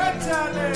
Satan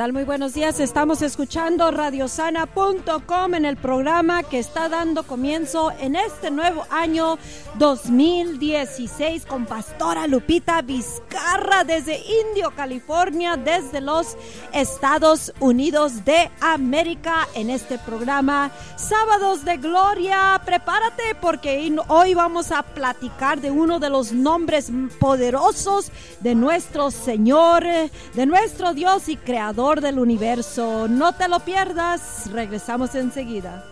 tal? Muy buenos días. Estamos escuchando radiosana.com en el programa que está dando comienzo en este nuevo año 2016 con Pastora Lupita Vizcarra desde Indio, California, desde los Estados Unidos de América en este programa Sábados de Gloria. Prepárate porque hoy vamos a platicar de uno de los nombres poderosos de nuestro Señor, de nuestro Dios y Creador del universo. No te lo pierdas. Regresamos enseguida.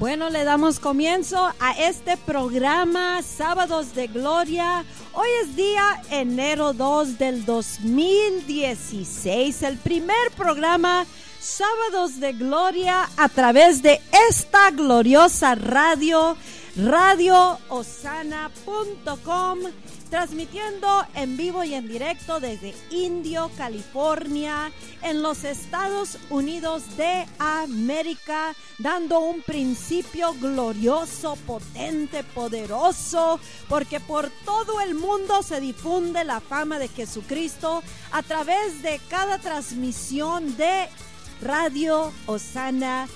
Bueno, le damos comienzo a este programa Sábados de Gloria. Hoy es día enero 2 del 2016, el primer programa Sábados de Gloria a través de esta gloriosa radio, radioosana.com transmitiendo en vivo y en directo desde Indio, California, en los Estados Unidos de América, dando un principio glorioso, potente, poderoso, porque por todo el mundo se difunde la fama de Jesucristo a través de cada transmisión de Radio Osana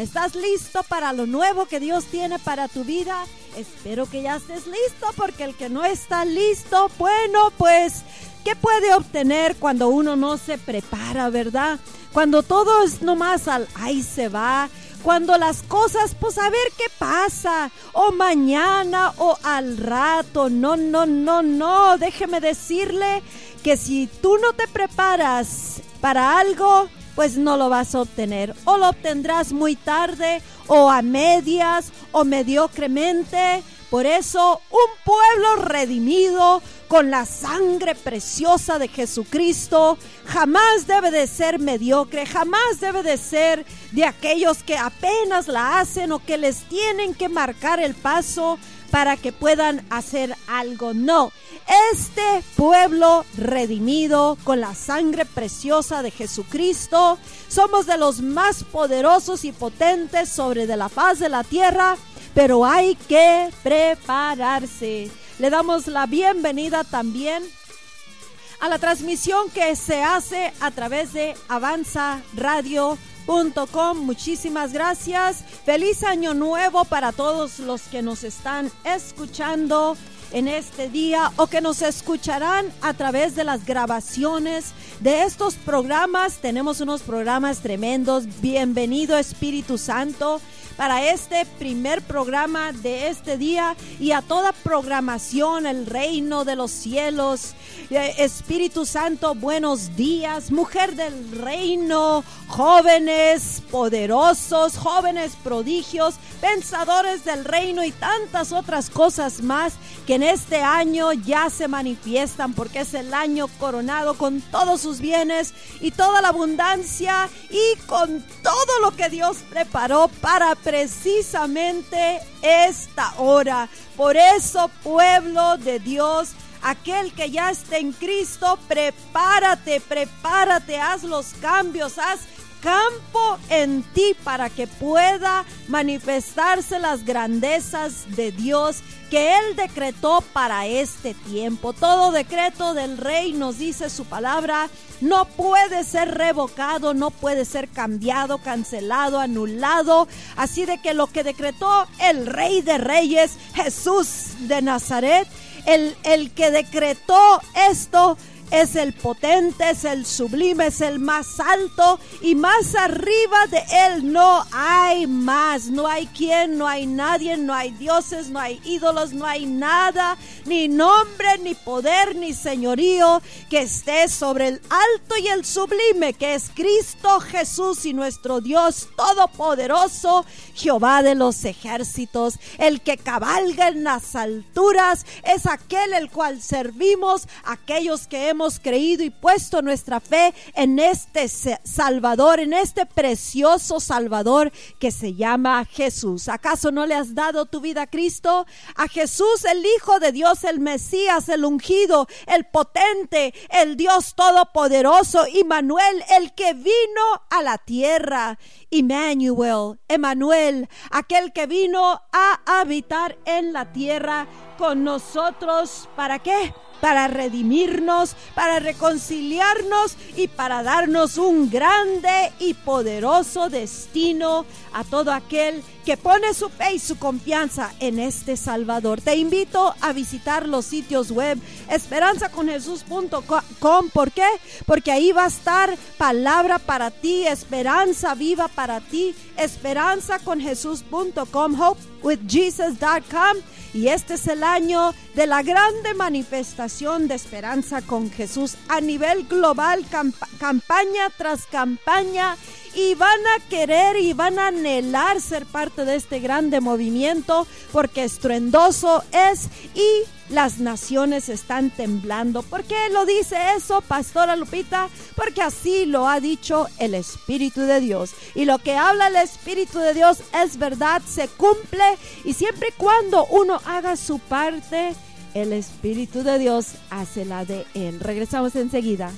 ¿Estás listo para lo nuevo que Dios tiene para tu vida? Espero que ya estés listo porque el que no está listo, bueno, pues, ¿qué puede obtener cuando uno no se prepara, verdad? Cuando todo es nomás al ahí se va, cuando las cosas, pues a ver qué pasa, o mañana o al rato, no, no, no, no, déjeme decirle que si tú no te preparas para algo, pues no lo vas a obtener. O lo obtendrás muy tarde, o a medias, o mediocremente. Por eso, un pueblo redimido con la sangre preciosa de Jesucristo jamás debe de ser mediocre, jamás debe de ser de aquellos que apenas la hacen o que les tienen que marcar el paso para que puedan hacer algo. No, este pueblo redimido con la sangre preciosa de Jesucristo, somos de los más poderosos y potentes sobre de la faz de la tierra, pero hay que prepararse. Le damos la bienvenida también a la transmisión que se hace a través de Avanza Radio Muchísimas gracias. Feliz año nuevo para todos los que nos están escuchando en este día o que nos escucharán a través de las grabaciones de estos programas. Tenemos unos programas tremendos. Bienvenido Espíritu Santo para este primer programa de este día y a toda programación, el reino de los cielos. Eh, Espíritu Santo, buenos días, mujer del reino, jóvenes poderosos, jóvenes prodigios, pensadores del reino y tantas otras cosas más que en este año ya se manifiestan porque es el año coronado con todos sus bienes y toda la abundancia y con todo lo que Dios preparó para precisamente esta hora. Por eso, pueblo de Dios, aquel que ya está en Cristo, prepárate, prepárate, haz los cambios, haz campo en ti para que pueda manifestarse las grandezas de Dios que Él decretó para este tiempo. Todo decreto del rey, nos dice su palabra, no puede ser revocado, no puede ser cambiado, cancelado, anulado. Así de que lo que decretó el rey de reyes, Jesús de Nazaret, el, el que decretó esto, es el potente, es el sublime, es el más alto y más arriba de él no hay más, no hay quien, no hay nadie, no hay dioses, no hay ídolos, no hay nada, ni nombre, ni poder, ni señorío que esté sobre el alto y el sublime, que es Cristo Jesús y nuestro Dios todopoderoso, Jehová de los ejércitos, el que cabalga en las alturas, es aquel el cual servimos, aquellos que hemos creído y puesto nuestra fe en este Salvador, en este precioso Salvador que se llama Jesús. ¿Acaso no le has dado tu vida a Cristo? A Jesús, el Hijo de Dios, el Mesías, el ungido, el potente, el Dios todopoderoso, Manuel, el que vino a la tierra. Emmanuel, Emmanuel, aquel que vino a habitar en la tierra con nosotros. ¿Para qué? Para redimirnos, para reconciliarnos y para darnos un grande y poderoso destino a todo aquel que pone su fe y su confianza en este Salvador. Te invito a visitar los sitios web esperanzaconjesús.com. ¿Por qué? Porque ahí va a estar palabra para ti, esperanza viva para ti, esperanzaconjesús.com, hopewithjesus.com y este es el año de la grande manifestación de esperanza con Jesús a nivel global, campaña tras campaña y van a querer y van a anhelar ser parte de este grande movimiento porque estruendoso es y las naciones están temblando. ¿Por qué lo dice eso, Pastora Lupita? Porque así lo ha dicho el Espíritu de Dios. Y lo que habla el Espíritu de Dios es verdad, se cumple y siempre y cuando uno haga su parte, el Espíritu de Dios hace la de él. Regresamos enseguida.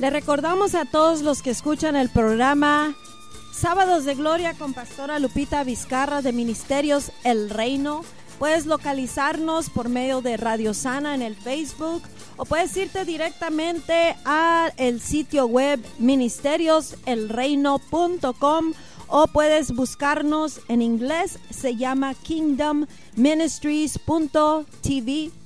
Le recordamos a todos los que escuchan el programa Sábados de Gloria con Pastora Lupita Vizcarra de Ministerios El Reino. Puedes localizarnos por medio de Radio Sana en el Facebook o puedes irte directamente al sitio web ministerioselreino.com o puedes buscarnos en inglés, se llama kingdomministries.tv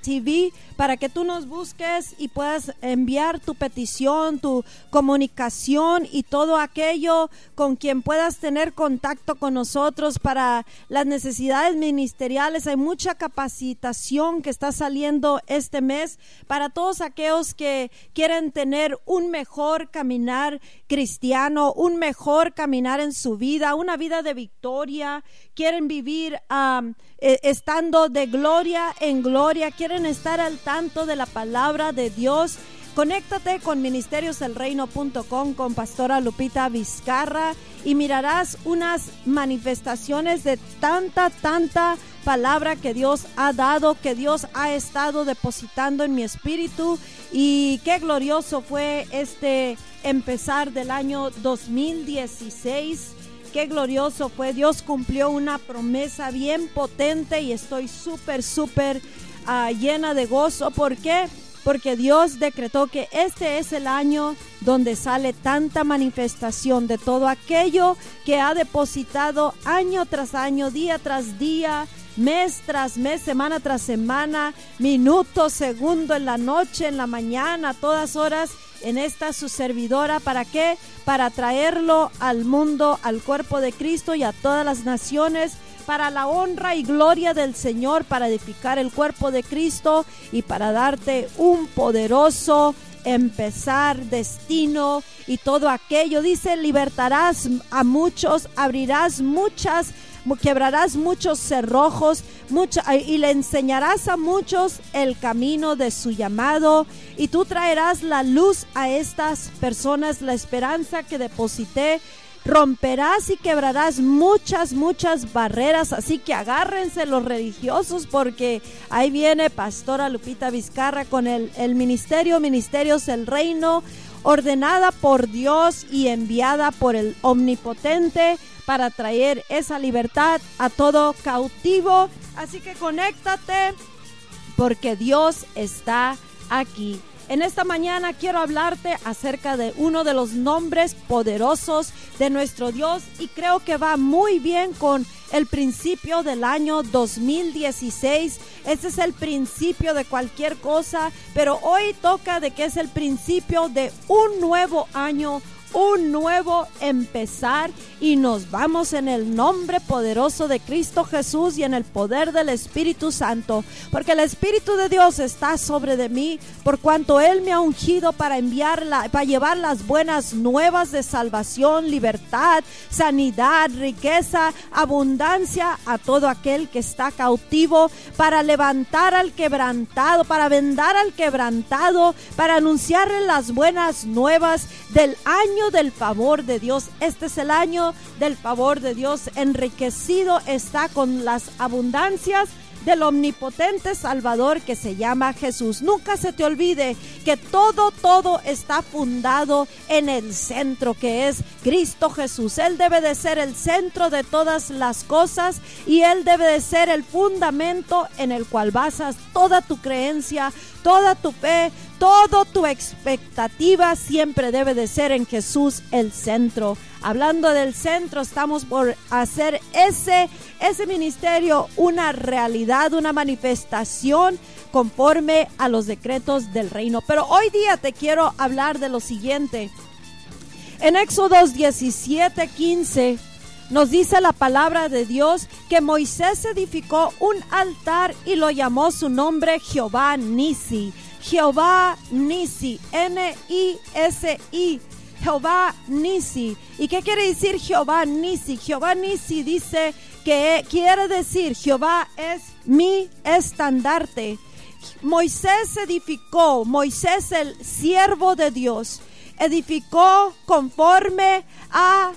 TV para que tú nos busques y puedas enviar tu petición, tu comunicación y todo aquello con quien puedas tener contacto con nosotros para las necesidades ministeriales. Hay mucha capacitación que está saliendo este mes para todos aquellos que quieren tener un mejor caminar cristiano, un mejor caminar en su vida, una vida de victoria, quieren vivir eh, estando de gloria en gloria, quieren estar al tanto de la palabra de Dios. Conéctate con ministerioselreino.com con Pastora Lupita Vizcarra y mirarás unas manifestaciones de tanta, tanta palabra que Dios ha dado, que Dios ha estado depositando en mi espíritu y qué glorioso fue este empezar del año 2016 Qué glorioso fue. Dios cumplió una promesa bien potente y estoy súper, súper ah, llena de gozo. ¿Por qué? Porque Dios decretó que este es el año donde sale tanta manifestación de todo aquello que ha depositado año tras año, día tras día, mes tras mes, semana tras semana, minuto, segundo, en la noche, en la mañana, a todas horas en esta su servidora. ¿Para qué? Para traerlo al mundo, al cuerpo de Cristo y a todas las naciones para la honra y gloria del Señor, para edificar el cuerpo de Cristo y para darte un poderoso empezar, destino y todo aquello. Dice, libertarás a muchos, abrirás muchas quebrarás muchos cerrojos y le enseñarás a muchos el camino de su llamado y tú traerás la luz a estas personas, la esperanza que deposité romperás y quebrarás muchas, muchas barreras. Así que agárrense los religiosos porque ahí viene Pastora Lupita Vizcarra con el, el ministerio, Ministerios el Reino, ordenada por Dios y enviada por el Omnipotente para traer esa libertad a todo cautivo. Así que conéctate porque Dios está aquí. En esta mañana quiero hablarte acerca de uno de los nombres poderosos de nuestro Dios y creo que va muy bien con el principio del año 2016. Este es el principio de cualquier cosa, pero hoy toca de que es el principio de un nuevo año, un nuevo empezar y nos vamos en el nombre poderoso de Cristo Jesús y en el poder del Espíritu Santo, porque el Espíritu de Dios está sobre de mí, por cuanto Él me ha ungido para enviarla, para llevar las buenas nuevas de salvación, libertad, sanidad, riqueza, abundancia a todo aquel que está cautivo, para levantar al quebrantado, para vendar al quebrantado, para anunciarle las buenas nuevas del año del favor de Dios. Este es el año del favor de Dios. Enriquecido está con las abundancias del omnipotente Salvador que se llama Jesús. Nunca se te olvide que todo, todo está fundado en el centro que es Cristo Jesús. Él debe de ser el centro de todas las cosas y Él debe de ser el fundamento en el cual basas toda tu creencia, toda tu fe, toda tu expectativa siempre debe de ser en Jesús el centro. Hablando del centro, estamos por hacer ese, ese ministerio una realidad, una manifestación conforme a los decretos del reino. Pero hoy día te quiero hablar de lo siguiente. En Éxodos 17, 15 nos dice la palabra de Dios que Moisés edificó un altar y lo llamó su nombre Jehová Nisi. Jehová Nisi, N-I-S-I, Jehová Nisi. ¿Y qué quiere decir Jehová Nisi? Jehová Nisi dice que quiere decir Jehová es mi estandarte. Moisés edificó, Moisés el siervo de Dios, edificó conforme a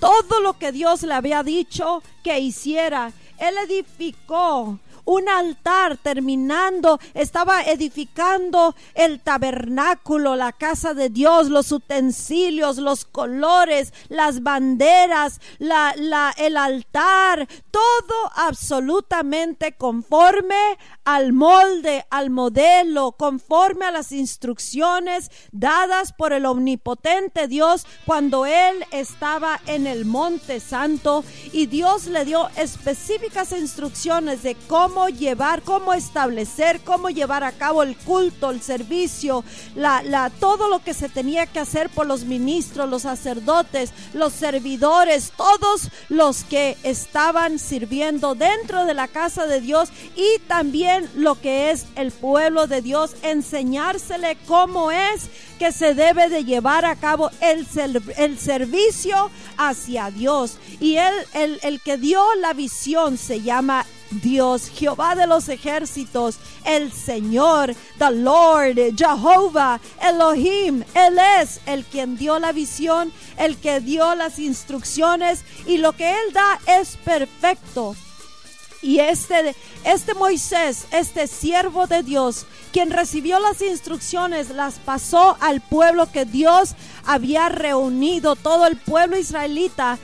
todo lo que Dios le había dicho que hiciera. Él edificó un altar terminando, estaba edificando el tabernáculo, la casa de Dios, los utensilios, los colores, las banderas, la, la, el altar, todo absolutamente conforme al molde, al modelo, conforme a las instrucciones dadas por el omnipotente Dios cuando Él estaba en el monte santo. Y Dios le dio específicas instrucciones de cómo llevar, cómo establecer, cómo llevar a cabo el culto, el servicio, la, la, todo lo que se tenía que hacer por los ministros, los sacerdotes, los servidores, todos los que estaban sirviendo dentro de la casa de Dios y también lo que es el pueblo de Dios, enseñársele cómo es que se debe de llevar a cabo el, el servicio hacia Dios. Y él, el, el que dio la visión se llama Dios, Jehová de los ejércitos, el Señor, the Lord, Jehová, Elohim. Él es el quien dio la visión, el que dio las instrucciones y lo que Él da es perfecto. Y este, este Moisés, este siervo de Dios, quien recibió las instrucciones, las pasó al pueblo que Dios había reunido, todo el pueblo israelita,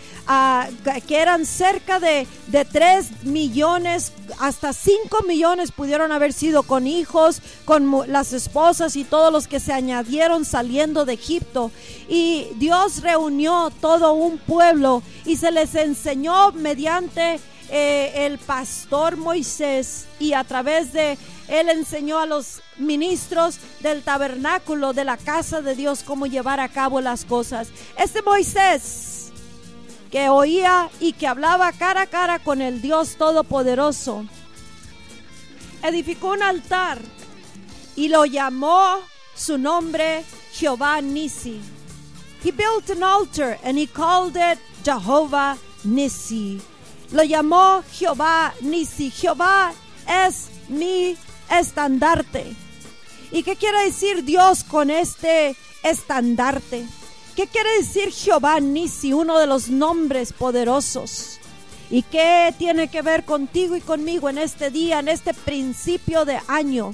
que eran cerca de, de 3 millones, hasta 5 millones pudieron haber sido con hijos, con las esposas y todos los que se añadieron saliendo de Egipto. Y Dios reunió todo un pueblo y se les enseñó mediante eh, el pastor Moisés y a través de él enseñó a los ministros del tabernáculo de la casa de Dios cómo llevar a cabo las cosas. Este Moisés que oía y que hablaba cara a cara con el Dios Todopoderoso, edificó un altar y lo llamó su nombre Jehová Nisi. He built an altar and he called it Jehovah Nisi lo llamó Jehová Nisi. Jehová es mi estandarte. ¿Y qué quiere decir Dios con este estandarte? ¿Qué quiere decir Jehová Nisi, uno de los nombres poderosos? ¿Y qué tiene que ver contigo y conmigo en este día, en este principio de año?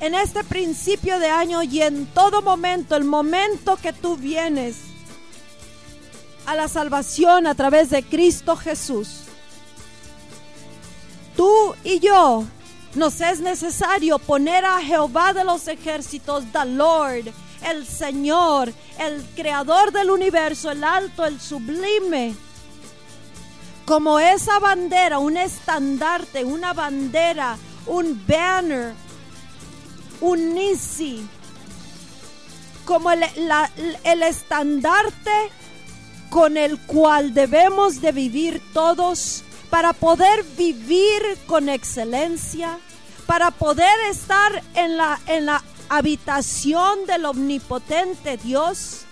En este principio de año y en todo momento, el momento que tú vienes a la salvación a través de Cristo Jesús. Tú y yo nos es necesario poner a Jehová de los ejércitos, the Lord, el Señor, el creador del universo, el alto, el sublime, como esa bandera, un estandarte, una bandera, un banner, un nisi, como el, el estandarte con el cual debemos de vivir todos para poder vivir con excelencia, para poder estar en la, en la habitación del omnipotente Dios,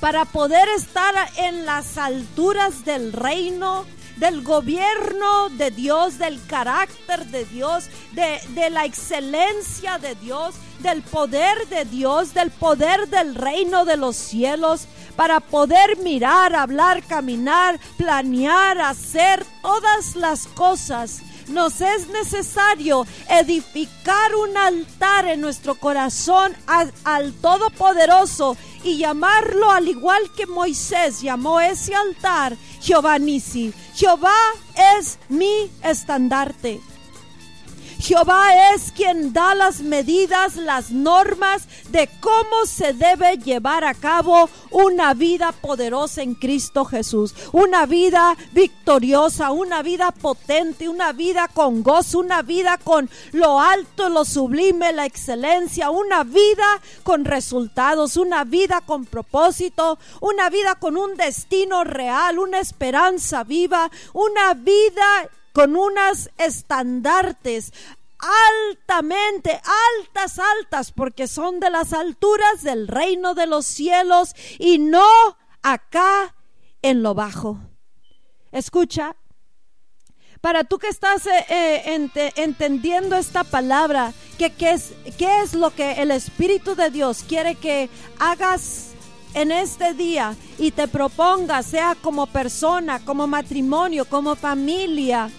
para poder estar en las alturas del reino, del gobierno de Dios, del carácter de Dios, de, de, la excelencia de Dios, del poder de Dios, del poder del reino de los cielos, para poder mirar, hablar, caminar, planear, hacer todas las cosas. Nos es necesario edificar un altar en nuestro corazón al, Todopoderoso y llamarlo al igual que Moisés llamó ese altar Jehová Nisi. Jehová es mi estandarte. Jehová es quien da las medidas, las normas de cómo se debe llevar a cabo una vida poderosa en Cristo Jesús, una vida victoriosa, una vida potente, una vida con gozo, una vida con lo alto, lo sublime, la excelencia, una vida con resultados, una vida con propósito, una vida con un destino real, una esperanza viva, una vida con unas estandartes altamente, altas, altas, porque son de las alturas del reino de los cielos y no acá en lo bajo. Escucha, para tú que estás eh, eh, entendiendo esta palabra, que, es, ¿qué es lo que el Espíritu de Dios quiere que hagas en este día y te proponga, sea como persona, como matrimonio, como familia,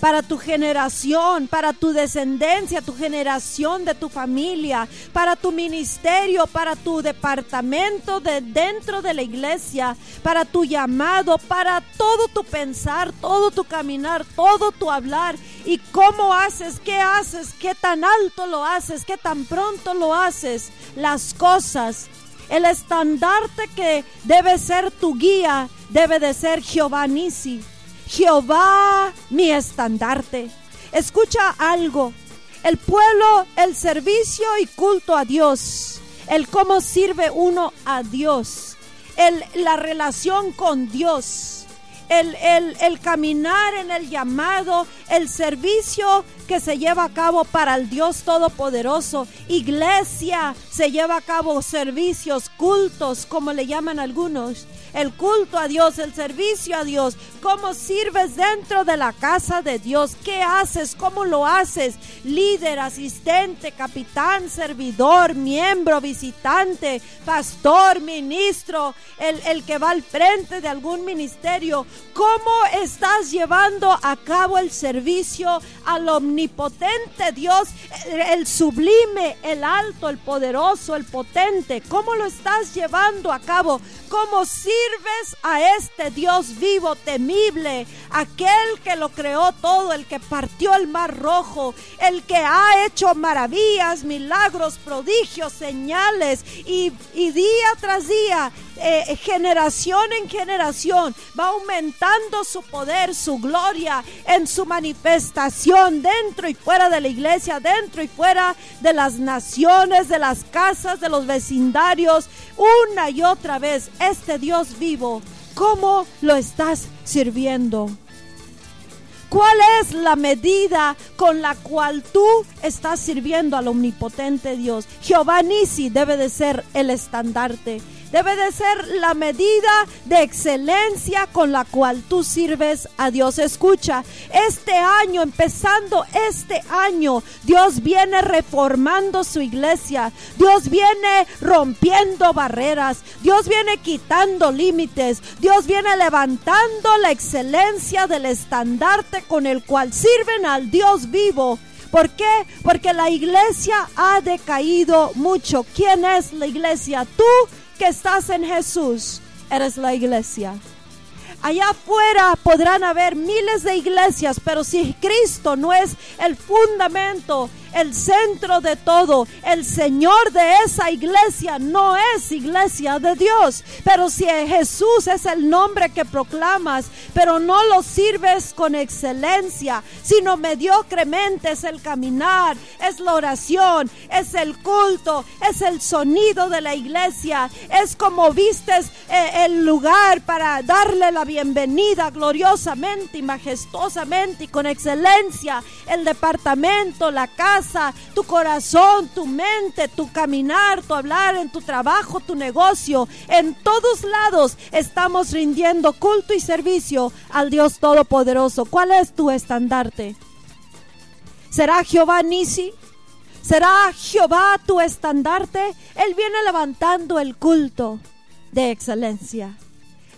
para tu generación, para tu descendencia, tu generación de tu familia, para tu ministerio, para tu departamento de dentro de la iglesia, para tu llamado, para todo tu pensar, todo tu caminar, todo tu hablar. Y cómo haces, qué haces, qué tan alto lo haces, qué tan pronto lo haces, las cosas. El estandarte que debe ser tu guía debe de ser Jehová Nisi Jehová mi estandarte. Escucha algo. El pueblo, el servicio y culto a Dios. El cómo sirve uno a Dios. El, la relación con Dios. El, el, el, caminar en el llamado, el servicio que se lleva a cabo para el Dios Todopoderoso. Iglesia se lleva a cabo servicios, cultos, como le llaman algunos el culto a Dios, el servicio a Dios, cómo sirves dentro de la casa de Dios, qué haces, cómo lo haces, líder, asistente, capitán, servidor, miembro, visitante, pastor, ministro, el, el que va al frente de algún ministerio, cómo estás llevando a cabo el servicio al omnipotente Dios, el sublime, el alto, el poderoso, el potente, cómo lo estás llevando a cabo, cómo sirves a este Dios vivo, temible, aquel que lo creó todo, el que partió el mar rojo, el que ha hecho maravillas, milagros, prodigios, señales y, día tras día eh, generación en generación va aumentando su poder, su gloria en su manifestación dentro y fuera de la iglesia, dentro y fuera de las naciones, de las casas, de los vecindarios, una y otra vez. Este Dios vivo, ¿cómo lo estás sirviendo? ¿Cuál es la medida con la cual tú estás sirviendo al omnipotente Dios? Jehová Nisi debe de ser el estandarte debe de ser la medida de excelencia con la cual tú sirves a Dios. Escucha, este año, empezando este año, Dios viene reformando su iglesia. Dios viene rompiendo barreras. Dios viene quitando límites. Dios viene levantando la excelencia del estandarte con el cual sirven al Dios vivo. ¿Por qué? Porque la iglesia ha decaído mucho. ¿Quién es la iglesia? Tú que estás en Jesús, eres la iglesia. Allá afuera podrán haber miles de iglesias, pero si Cristo no es el fundamento, el centro de todo. El Señor de esa iglesia no es iglesia de Dios. Pero si Jesús es el nombre que proclamas, pero no lo sirves con excelencia, sino mediocremente es el caminar, es la oración, es el culto, es el sonido de la iglesia, es como vistes eh, el lugar para darle la bienvenida gloriosamente y majestuosamente y con excelencia, el departamento, la casa tu corazón, tu mente, tu caminar, tu hablar en tu trabajo, tu negocio. En todos lados estamos rindiendo culto y servicio al Dios Todopoderoso. ¿Cuál es tu estandarte? ¿Será Jehová Nisi? ¿Será Jehová tu estandarte? Él viene levantando el culto de excelencia.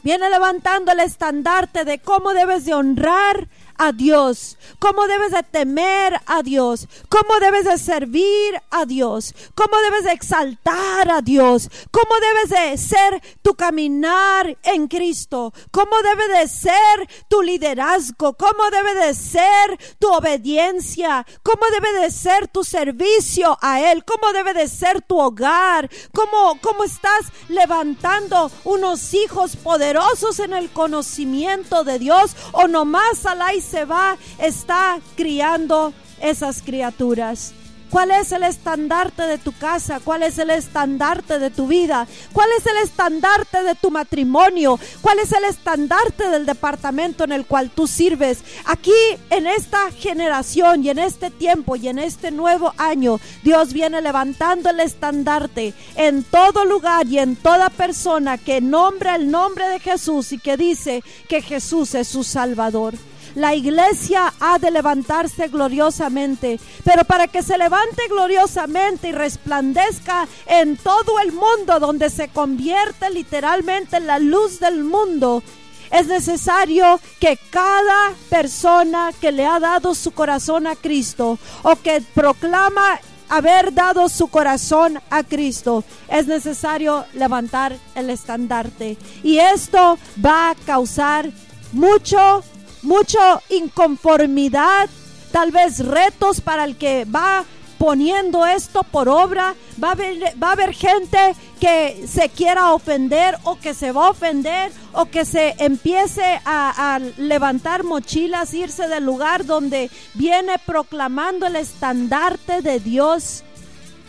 Viene levantando el estandarte de cómo debes de honrar a Dios, cómo debes de temer a Dios, cómo debes de servir a Dios, cómo debes de exaltar a Dios, cómo debes de ser tu caminar en Cristo, cómo debe de ser tu liderazgo, cómo debe de ser tu obediencia, cómo debe de ser tu servicio a Él, cómo debe de ser tu hogar, cómo, cómo estás levantando unos hijos poderosos en el conocimiento de Dios o nomás a la se va, está criando esas criaturas. ¿Cuál es el estandarte de tu casa? ¿Cuál es el estandarte de tu vida? ¿Cuál es el estandarte de tu matrimonio? ¿Cuál es el estandarte del departamento en el cual tú sirves? Aquí en esta generación y en este tiempo y en este nuevo año, Dios viene levantando el estandarte en todo lugar y en toda persona que nombra el nombre de Jesús y que dice que Jesús es su Salvador. La iglesia ha de levantarse gloriosamente, pero para que se levante gloriosamente y resplandezca en todo el mundo donde se convierte literalmente en la luz del mundo, Es necesario que cada persona que le ha dado su corazón a Cristo o que proclama haber dado su corazón a Cristo, es necesario levantar el estandarte. Y esto va a causar mucho, mucho inconformidad, tal vez retos para el que va poniendo esto por obra. Va a, haber, va a haber gente que se quiera ofender o que se va a ofender o que se empiece a, a levantar mochilas, irse del lugar donde viene proclamando el estandarte de Dios,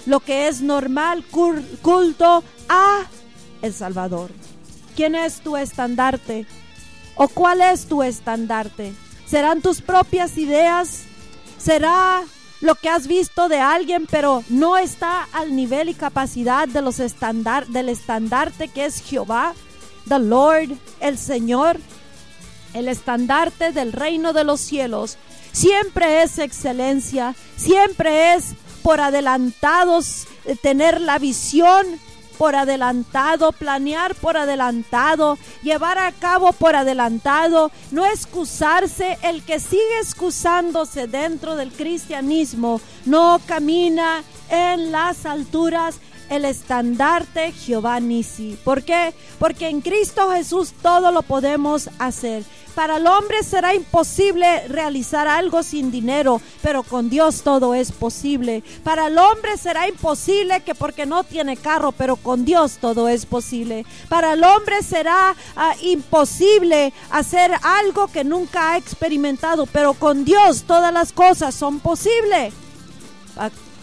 lo que es normal, culto a el Salvador. ¿Quién es tu estandarte? ¿O cuál es tu estandarte? ¿Serán tus propias ideas? ¿Será lo que has visto de alguien, pero no está al nivel y capacidad de los estandar del estandarte que es Jehová, the Lord, el Señor, el estandarte del reino de los cielos. Siempre es excelencia, siempre es por adelantados eh, tener la visión por adelantado, planear por adelantado, llevar a cabo por adelantado, no excusarse. El que sigue excusándose dentro del cristianismo no camina en las alturas el estandarte Jehová Nisi. ¿Por qué? Porque en Cristo Jesús todo lo podemos hacer. Para el hombre será imposible realizar algo sin dinero, pero con Dios todo es posible. Para el hombre será imposible que porque no tiene carro, pero con Dios todo es posible. Para el hombre será ah, imposible hacer algo que nunca ha experimentado, pero con Dios todas las cosas son posibles.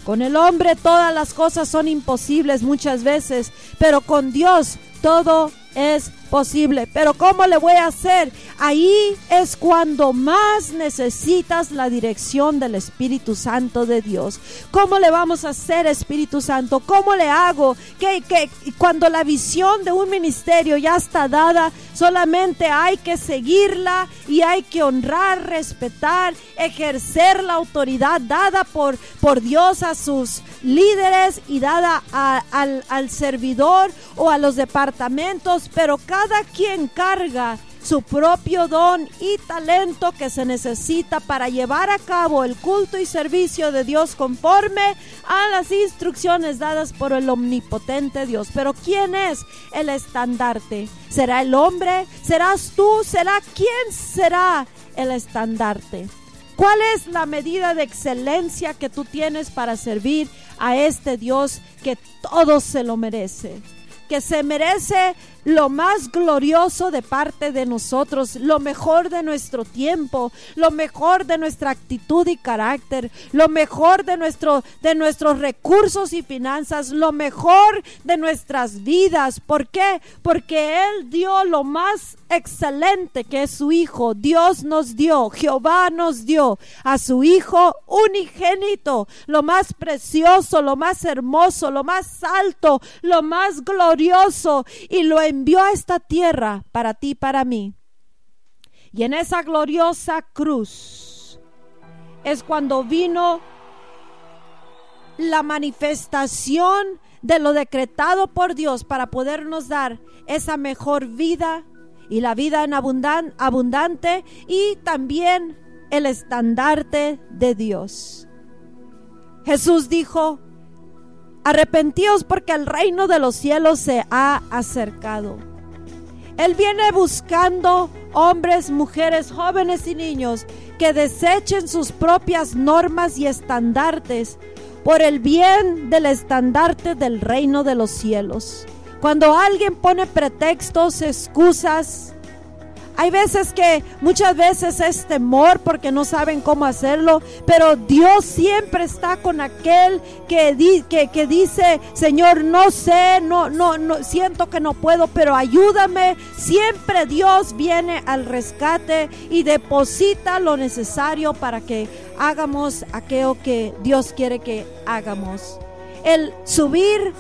Con el hombre todas las cosas son imposibles muchas veces, pero con Dios todo es posible. Pero ¿cómo le voy a hacer? Ahí es cuando más necesitas la dirección del Espíritu Santo de Dios. ¿Cómo le vamos a hacer, Espíritu Santo? ¿Cómo le hago? Que, que cuando la visión de un ministerio ya está dada, solamente hay que seguirla y hay que honrar, respetar, ejercer la autoridad dada por, por Dios a sus líderes y dada al, al servidor o a los departamentos, pero cada quien carga su propio don y talento que se necesita para llevar a cabo el culto y servicio de Dios conforme a las instrucciones dadas por el omnipotente Dios. Pero ¿quién es el estandarte? ¿Será el hombre? ¿Serás tú? ¿Será quién será el estandarte? ¿Cuál es la medida de excelencia que tú tienes para servir a este Dios que todo se lo merece? Que se merece lo más glorioso de parte de nosotros, lo mejor de nuestro tiempo, lo mejor de nuestra actitud y carácter, lo mejor de, nuestro, de nuestros recursos y finanzas, lo mejor de nuestras vidas. ¿Por qué? Porque Él dio lo más excelente que es su Hijo. Dios nos dio, Jehová nos dio a su Hijo unigénito, lo más precioso, lo más hermoso, lo más alto, lo más glorioso y lo envió a esta tierra para ti, para mí. Y en esa gloriosa cruz es cuando vino la manifestación de lo decretado por Dios para podernos dar esa mejor vida y la vida en abundante y también el estandarte de Dios. Jesús dijo, Arrepentíos porque el reino de los cielos se ha acercado. Él viene buscando hombres, mujeres, jóvenes y niños que desechen sus propias normas y estandartes por el bien del estandarte del reino de los cielos. Cuando alguien pone pretextos, excusas, hay veces que muchas veces es temor porque no saben cómo hacerlo, pero Dios siempre está con aquel que, que, dice, Señor, no sé, no, no, no, siento que no puedo, pero ayúdame. Siempre Dios viene al rescate y deposita lo necesario para que hagamos aquello que Dios quiere que hagamos. El subir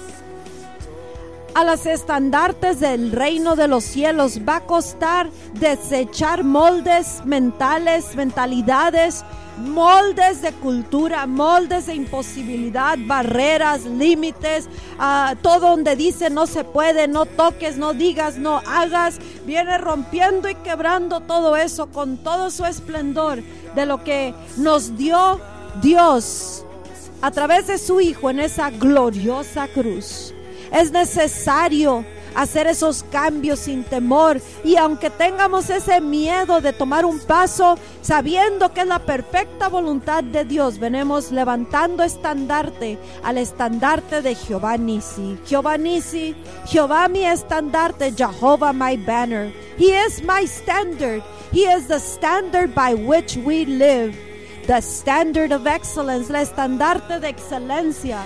a las estandartes del reino de los cielos va a costar desechar moldes mentales, mentalidades, moldes de cultura, moldes de imposibilidad, barreras, límites, ah, todo donde dice no se puede, no toques, no digas, no hagas, viene rompiendo y quebrando todo eso con todo su esplendor de lo que nos dio Dios a través de su Hijo en esa gloriosa cruz. Es necesario hacer esos cambios sin temor. Y aunque tengamos ese miedo de tomar un paso, sabiendo que es la perfecta voluntad de Dios, venimos levantando estandarte al estandarte de Jehová Nisi. Jehová Nisi, Jehová mi estandarte, Jehovah my banner. He is my standard. He is the standard by which we live. The standard of excellence, la estandarte de excelencia.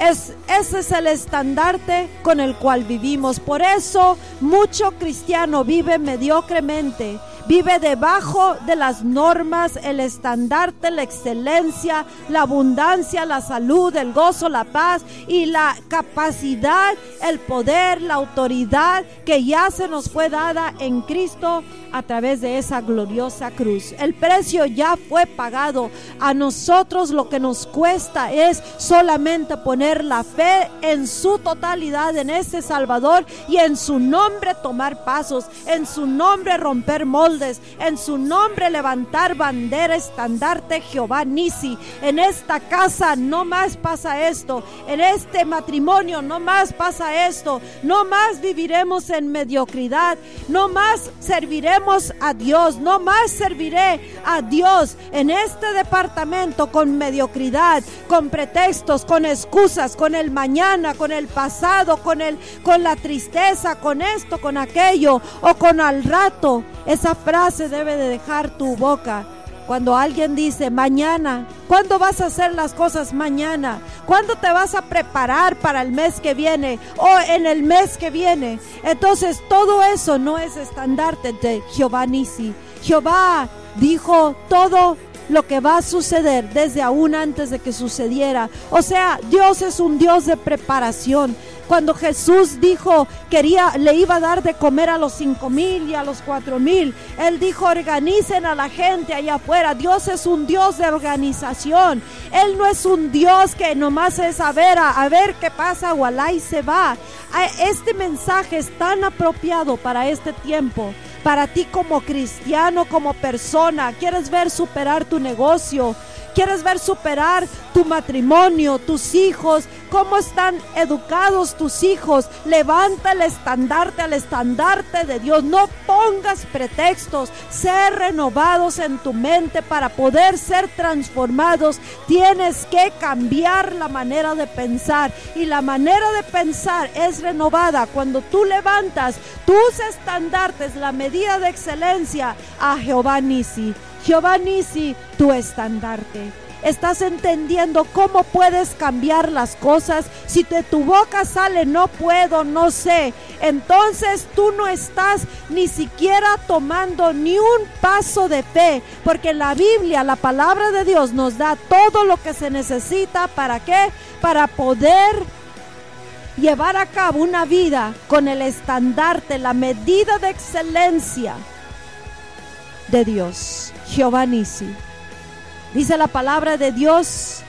Es, ese es el estandarte con el cual vivimos. Por eso mucho cristiano vive mediocremente vive debajo de las normas, el estandarte, la excelencia, la abundancia, la salud, el gozo, la paz y la capacidad, el poder, la autoridad que ya se nos fue dada en Cristo a través de esa gloriosa cruz. El precio ya fue pagado. A nosotros lo que nos cuesta es solamente poner la fe en su totalidad en ese Salvador y en su nombre tomar pasos, en su nombre romper moldes en su nombre levantar bandera, estandarte Jehová Nisi. En esta casa no más pasa esto, en este matrimonio no más pasa esto, no más viviremos en mediocridad, no más serviremos a Dios, no más serviré a Dios en este departamento con mediocridad, con pretextos, con excusas, con el mañana, con el pasado, con el con la tristeza, con esto, con aquello o con al rato. Esa frase debe de dejar tu boca. Cuando alguien dice mañana, ¿cuándo vas a hacer las cosas mañana? ¿Cuándo te vas a preparar para el mes que viene o en el mes que viene? Entonces todo eso no es estandarte de Jehová Nisi. Jehová dijo todo lo que va a suceder desde aún antes de que sucediera. O sea, Dios es un Dios de preparación. Cuando Jesús dijo quería, le iba a dar de comer a los cinco mil y a los cuatro mil, Él dijo organicen a la gente allá afuera. Dios es un Dios de organización. Él no es un Dios que nomás es a ver, a, ver qué pasa o y se va. Este mensaje es tan apropiado para este tiempo para ti como cristiano, como persona. ¿Quieres ver superar tu negocio? ¿Quieres ver superar tu matrimonio, tus hijos? ¿Cómo están educados tus hijos? Levanta el estandarte al estandarte de Dios. No pongas pretextos. Ser renovados en tu mente para poder ser transformados. Tienes que cambiar la manera de pensar. Y la manera de pensar es renovada cuando tú levantas tus estandartes, la medida de excelencia a Jehová Nisi. Jehová Nisi, tu estandarte. Estás entendiendo cómo puedes cambiar las cosas. Si de tu boca sale no puedo, no sé, entonces tú no estás ni siquiera tomando ni un paso de fe, porque la Biblia, la palabra de Dios nos da todo lo que se necesita para qué? Para poder llevar a cabo una vida con el estandarte, la medida de excelencia de Dios. Jehová Nisi. Dice la palabra de Dios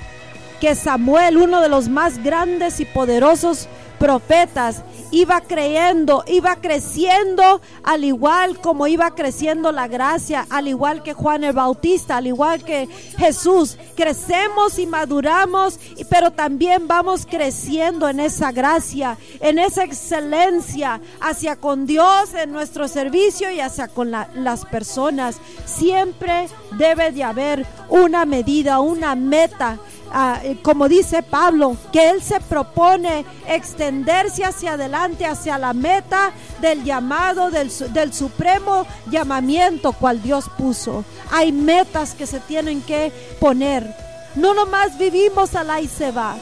que Samuel, uno de los más grandes y poderosos profetas, iba creyendo, iba creciendo al igual como iba creciendo la gracia, al igual que Juan el Bautista, al igual que Jesús. Crecemos y maduramos, pero también vamos creciendo en esa gracia, en esa excelencia hacia con Dios, en nuestro servicio y hacia con las personas. Siempre debe de haber una medida, una meta Ah, eh, como dice Pablo, que él se propone extenderse hacia adelante, hacia la meta del llamado, del, del supremo llamamiento cual Dios puso. Hay metas que se tienen que poner. No nomás vivimos a la y se va.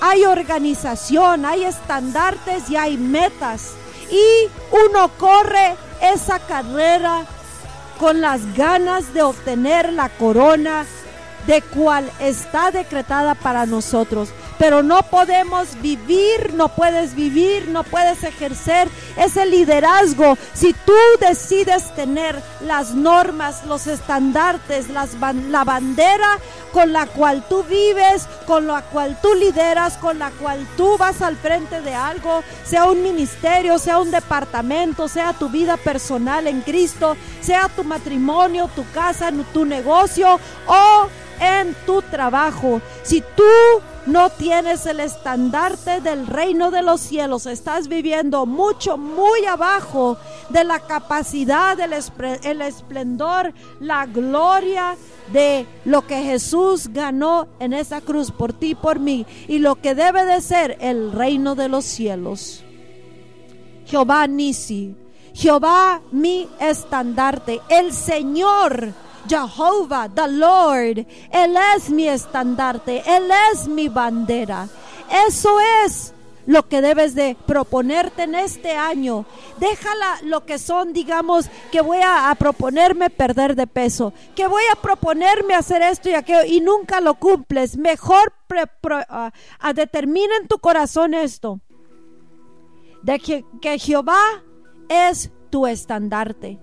Hay organización, hay estandartes y hay metas. Y uno corre esa carrera con las ganas de obtener la corona de cual está decretada para nosotros. pero no podemos vivir, no puedes vivir, no puedes ejercer ese liderazgo si tú decides tener las normas, los estandartes, las, la bandera con la cual tú vives, con la cual tú lideras, con la cual tú vas al frente de algo, sea un ministerio, sea un departamento, sea tu vida personal en Cristo, sea tu matrimonio, tu casa, tu negocio o en tu trabajo. Si tú no tienes el estandarte del reino de los cielos, estás viviendo mucho, muy abajo de la capacidad, el esplendor, la gloria de lo que Jesús ganó en esa cruz por ti y por mí y lo que debe de ser el reino de los cielos. Jehová Nisi, Jehová mi estandarte, el Señor Jehová, the Lord. Él es mi estandarte, Él es mi bandera. Eso es lo que debes de proponerte en este año. Déjala lo que son, digamos, que voy a, proponerme perder de peso, que voy a proponerme hacer esto y aquello y nunca lo cumples. Mejor a, determina en tu corazón esto, de que Jehová es tu estandarte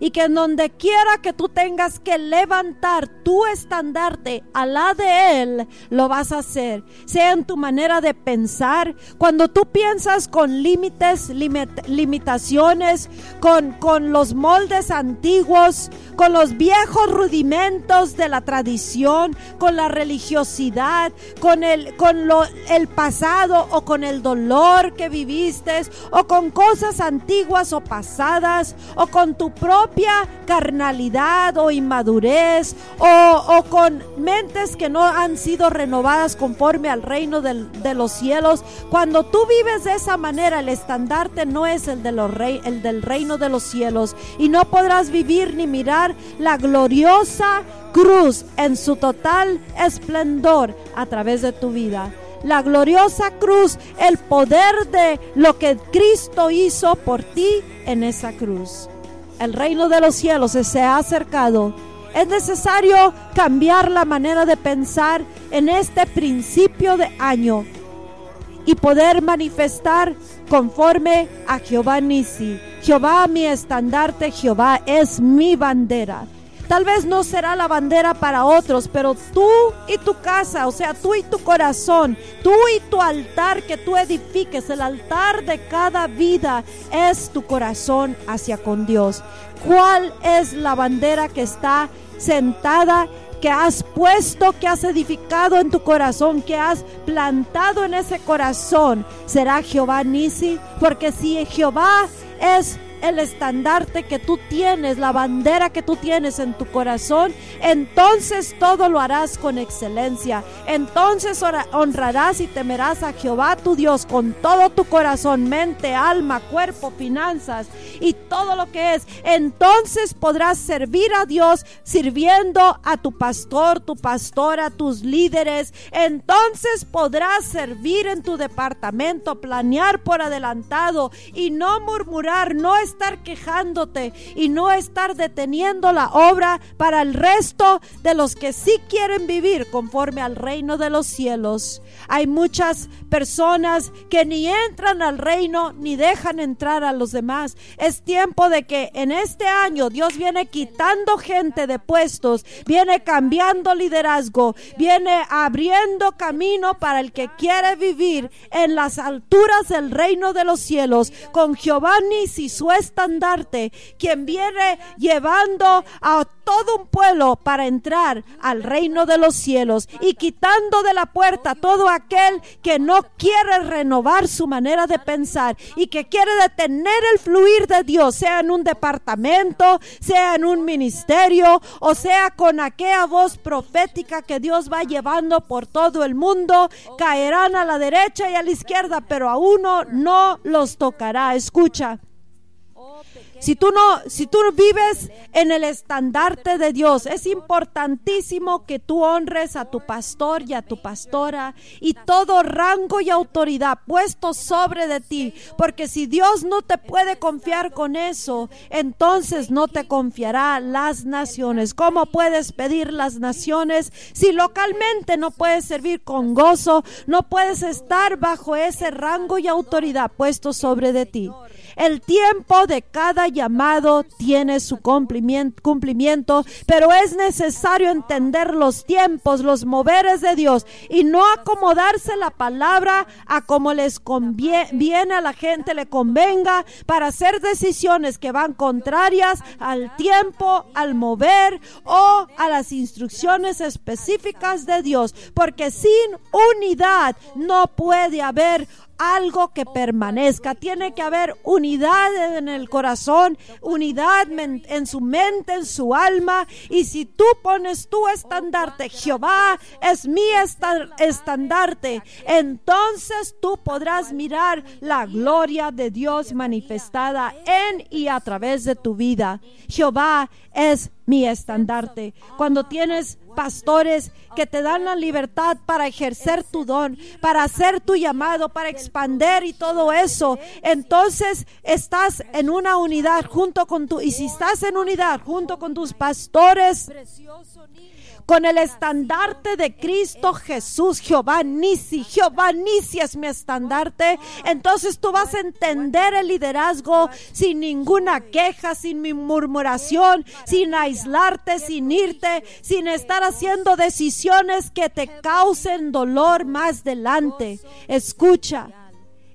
y que en donde quiera que tú tengas que levantar tu estandarte a la de Él, lo vas a hacer. Sea en tu manera de pensar, cuando tú piensas con límites, limitaciones, con, con los moldes antiguos, con los viejos rudimentos de la tradición, con la religiosidad, con el, con lo, el pasado o con el dolor que viviste, o con cosas antiguas o pasadas, o con tu propio carnalidad o inmadurez o, con mentes que no han sido renovadas conforme al reino de los cielos. Cuando tú vives de esa manera, el estandarte no es el, de los el del reino de los cielos. Y no podrás vivir ni mirar la gloriosa cruz en su total esplendor a través de tu vida. La gloriosa cruz, el poder de lo que Cristo hizo por ti en esa cruz el reino de los cielos se ha acercado, es necesario cambiar la manera de pensar en este principio de año y poder manifestar conforme a Jehová Nisi. Jehová mi estandarte, Jehová es mi bandera. Tal vez no será la bandera para otros, pero tú y tu casa, o sea, tú y tu corazón, tú y tu altar que tú edifiques, el altar de cada vida es tu corazón hacia con Dios. ¿Cuál es la bandera que está sentada que has puesto, que has edificado en tu corazón, que has plantado en ese corazón, será Jehová Nisi, porque si Jehová es el estandarte que tú tienes, la bandera que tú tienes en tu corazón, entonces todo lo harás con excelencia. Entonces honrarás y temerás a Jehová tu Dios con todo tu corazón, mente, alma, cuerpo, finanzas y todo lo que es. Entonces podrás servir a Dios sirviendo a tu pastor, tu pastora, tus líderes. Entonces podrás servir en tu departamento, planear por adelantado y no murmurar, no estar quejándote y no estar deteniendo la obra para el resto de los que sí quieren vivir conforme al reino de los cielos. Hay muchas personas que ni entran al reino ni dejan entrar a los demás. Es tiempo de que en este año Dios viene quitando gente de puestos, viene cambiando liderazgo, viene abriendo camino para el que quiere vivir en las alturas del reino de los cielos con Giovanni estandarte, quien viene llevando a todo un pueblo para entrar al reino de los cielos y quitando de la puerta todo aquel que no quiere renovar su manera de pensar y que quiere detener el fluir de Dios, sea en un departamento, sea en un ministerio o sea con aquella voz profética que Dios va llevando por todo el mundo, caerán a la derecha y a la izquierda, pero a uno no los tocará. Escucha. Si tú no, si tú vives en el estandarte de Dios, es importantísimo que tú honres a tu pastor y a tu pastora y todo rango y autoridad puesto sobre de ti, porque si Dios no te puede confiar con eso, entonces no te confiará las naciones. ¿Cómo puedes pedir las naciones si localmente no puedes servir con gozo, no puedes estar bajo ese rango y autoridad puesto sobre de ti? El tiempo de cada llamado tiene su cumplimiento, pero es necesario entender los tiempos, los moveres de Dios y no acomodarse la palabra a como les conviene a la gente, le convenga para hacer decisiones que van contrarias al tiempo, al mover o a las instrucciones específicas de Dios, porque sin unidad no puede haber algo que permanezca. Tiene que haber unidad en el corazón, unidad en su mente, en su alma. Y si tú pones tu estandarte, Jehová es mi estandarte, entonces tú podrás mirar la gloria de Dios manifestada en y a través de tu vida. Jehová es mi estandarte. Cuando tienes pastores que te dan la libertad para ejercer tu don, para hacer tu llamado, para expander y todo eso, entonces estás en una unidad junto con tu, y si estás en unidad junto con tus pastores, con el estandarte de Cristo Jesús, Jehová Nisi. Jehová Nisi es mi estandarte. Entonces tú vas a entender el liderazgo sin ninguna queja, sin mi murmuración, sin aislarte, sin irte, sin estar haciendo decisiones que te causen dolor más adelante. Escucha.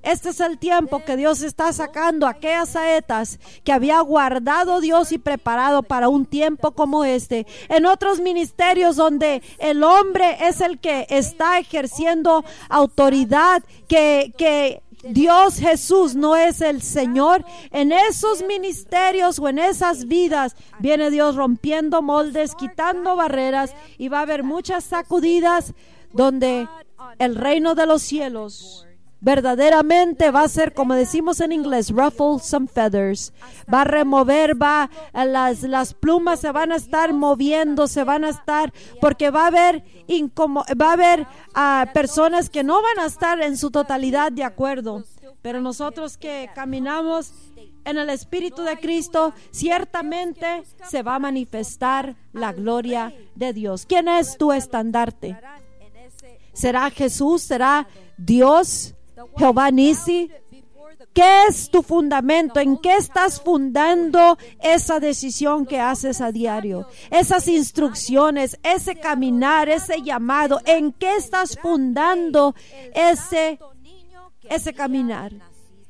Este es el tiempo que Dios está sacando aquellas saetas que había guardado Dios y preparado para un tiempo como este. En otros ministerios donde el hombre es el que está ejerciendo autoridad, que, que Dios Jesús no es el Señor, en esos ministerios o en esas vidas viene Dios rompiendo moldes, quitando barreras y va a haber muchas sacudidas donde el reino de los cielos verdaderamente va a ser, como decimos en inglés, ruffle some feathers. Va a remover, va, las, las plumas se van a estar moviendo, se van a estar, porque va a haber, va a haber ah, personas que no van a estar en su totalidad de acuerdo. Pero nosotros que caminamos en el Espíritu de Cristo, ciertamente se va a manifestar la gloria de Dios. ¿Quién es tu estandarte? ¿Será Jesús? ¿Será Dios? Jehová Nisi, ¿qué es tu fundamento? ¿En qué estás fundando esa decisión que haces a diario? Esas instrucciones, ese caminar, ese llamado, ¿en qué estás fundando ese, ese caminar?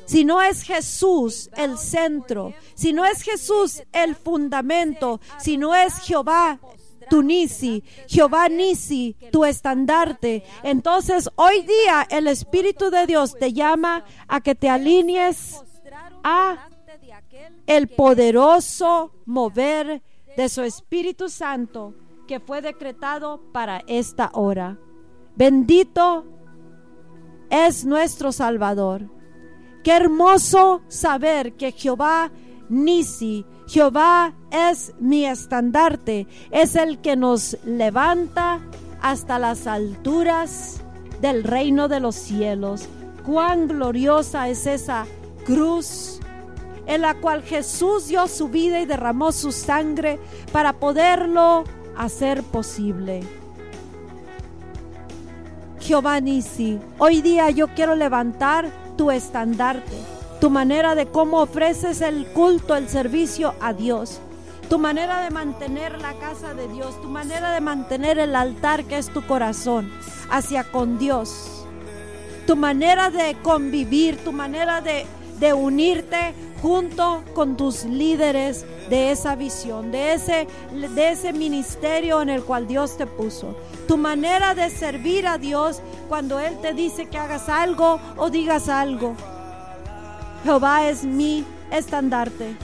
Si no es Jesús el centro, si no es Jesús el fundamento, si no es Jehová tu Nisi, Jehová Nisi, tu estandarte. Entonces hoy día el Espíritu de Dios te llama a que te alinees a el poderoso mover de su Espíritu Santo que fue decretado para esta hora. Bendito es nuestro Salvador. Qué hermoso saber que Jehová Nisi, Jehová es mi estandarte, es el que nos levanta hasta las alturas del reino de los cielos. Cuán gloriosa es esa cruz en la cual Jesús dio su vida y derramó su sangre para poderlo hacer posible. Jehová Nisi, hoy día yo quiero levantar tu estandarte tu manera de cómo ofreces el culto, el servicio a Dios, tu manera de mantener la casa de Dios, tu manera de mantener el altar que es tu corazón hacia con Dios, tu manera de convivir, tu manera de, de unirte junto con tus líderes de esa visión, de ese, de ese ministerio en el cual Dios te puso. Tu manera de servir a Dios cuando Él te dice que hagas algo o digas algo. Jehová es mi estandarte.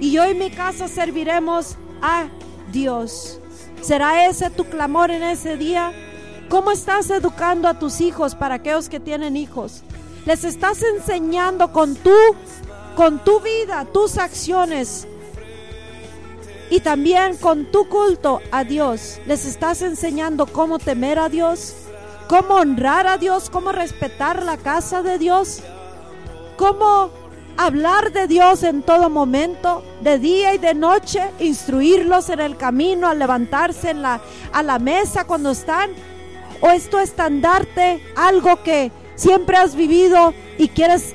Y yo y mi casa serviremos a Dios. ¿Será ese tu clamor en ese día? ¿Cómo estás educando a tus hijos para aquellos que tienen hijos? ¿Les estás enseñando con tu con tu vida, tus acciones y también con tu culto a Dios. Les estás enseñando cómo temer a Dios, cómo honrar a Dios, cómo respetar la casa de Dios, cómo hablar de Dios en todo momento, de día y de noche, instruirlos en el camino, al levantarse en la, a la mesa cuando están. O es tu estandarte, algo que siempre has vivido y quieres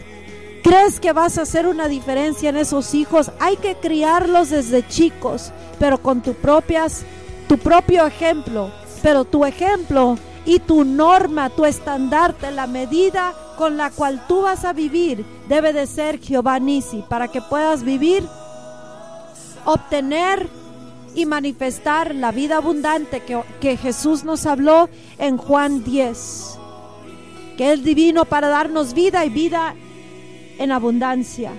crees que vas a hacer una diferencia en esos hijos, hay que criarlos desde chicos, pero con tu propias tu propio ejemplo, pero tu ejemplo y tu norma, tu estandarte, la medida con la cual tú vas a vivir debe de ser Jehová Nisi para que puedas vivir, obtener y manifestar la vida abundante que, que Jesús nos habló en Juan 10, que es divino para darnos vida y vida en abundancia.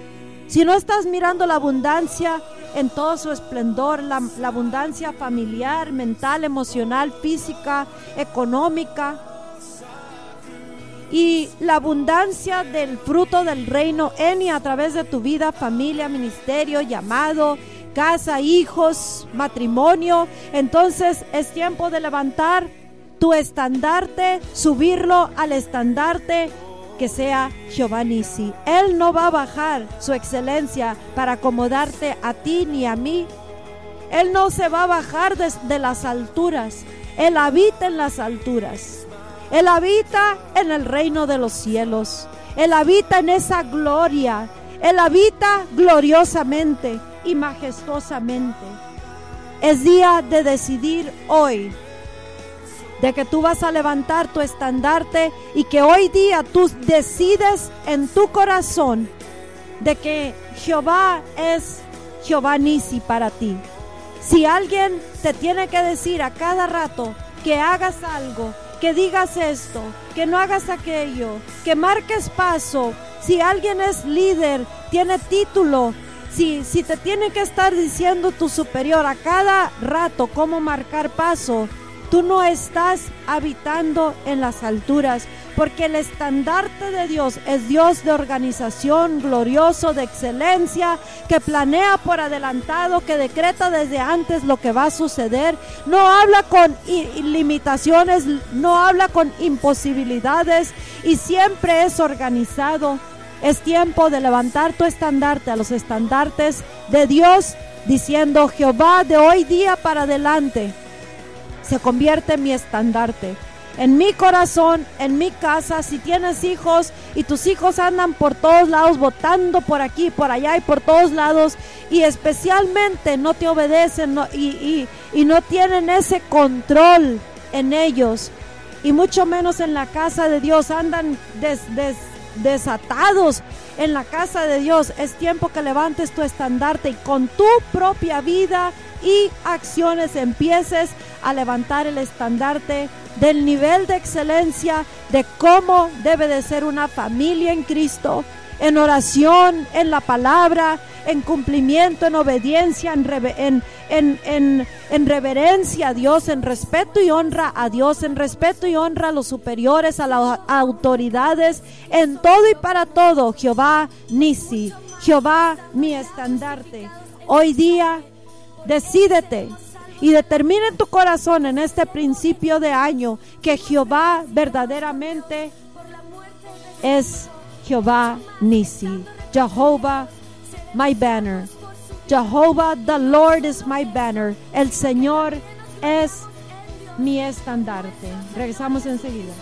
Si no estás mirando la abundancia en todo su esplendor, la, abundancia familiar, mental, emocional, física, económica, y la abundancia del fruto del reino en y a través de tu vida, familia, ministerio, llamado, casa, hijos, matrimonio. Entonces es tiempo de levantar tu estandarte, subirlo al estandarte que sea Jehová Nisi. Él no va a bajar su excelencia para acomodarte a ti ni a mí. Él no se va a bajar desde las alturas. Él habita en las alturas. Él habita en el reino de los cielos. Él habita en esa gloria. Él habita gloriosamente y majestuosamente. Es día de decidir hoy de que tú vas a levantar tu estandarte y que hoy día tú decides en tu corazón de que Jehová es Jehová Nisi para ti. Si alguien te tiene que decir a cada rato que hagas algo, que digas esto, que no hagas aquello, que marques paso, si alguien es líder, tiene título, si, si te tiene que estar diciendo tu superior a cada rato cómo marcar paso, Tú no estás habitando en las alturas, porque el estandarte de Dios es Dios de organización, glorioso, de excelencia, que planea por adelantado, que decreta desde antes lo que va a suceder. No habla con limitaciones, no habla con imposibilidades y siempre es organizado. Es tiempo de levantar tu estandarte a los estandartes de Dios, diciendo Jehová de hoy día para adelante se convierte en mi estandarte. En mi corazón, en mi casa, si tienes hijos y tus hijos andan por todos lados, votando por aquí, por allá y por todos lados, y especialmente no te obedecen y, no tienen ese control en ellos, y mucho menos en la casa de Dios, andan desatados en la casa de Dios, es tiempo que levantes tu estandarte y con tu propia vida y acciones empieces a levantar el estandarte del nivel de excelencia de cómo debe de ser una familia en Cristo, en oración, en la palabra, en cumplimiento, en obediencia, en, en, en, reverencia a Dios, en respeto y honra a Dios, en respeto y honra a los superiores, a las autoridades, en todo y para todo, Jehová Nisi, Jehová mi estandarte. Hoy día, decídete y determina tu corazón en este principio de año que Jehová verdaderamente es Jehová Nisi, Jehová my banner. Jehová the Lord is my banner. El Señor es mi estandarte. Regresamos enseguida.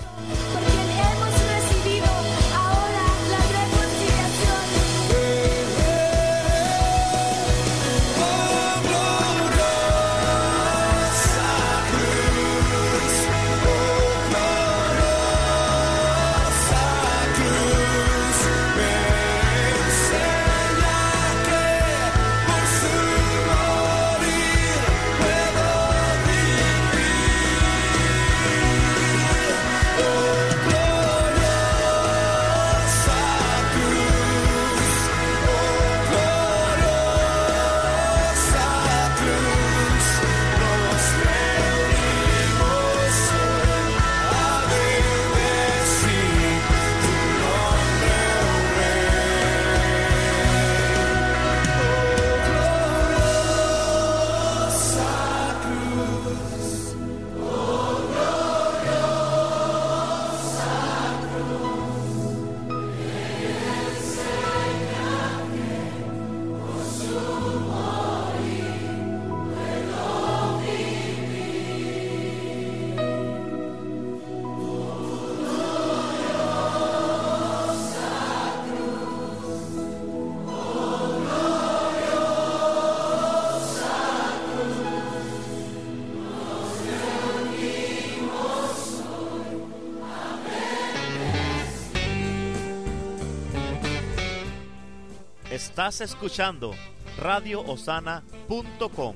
Estás escuchando radioosana.com.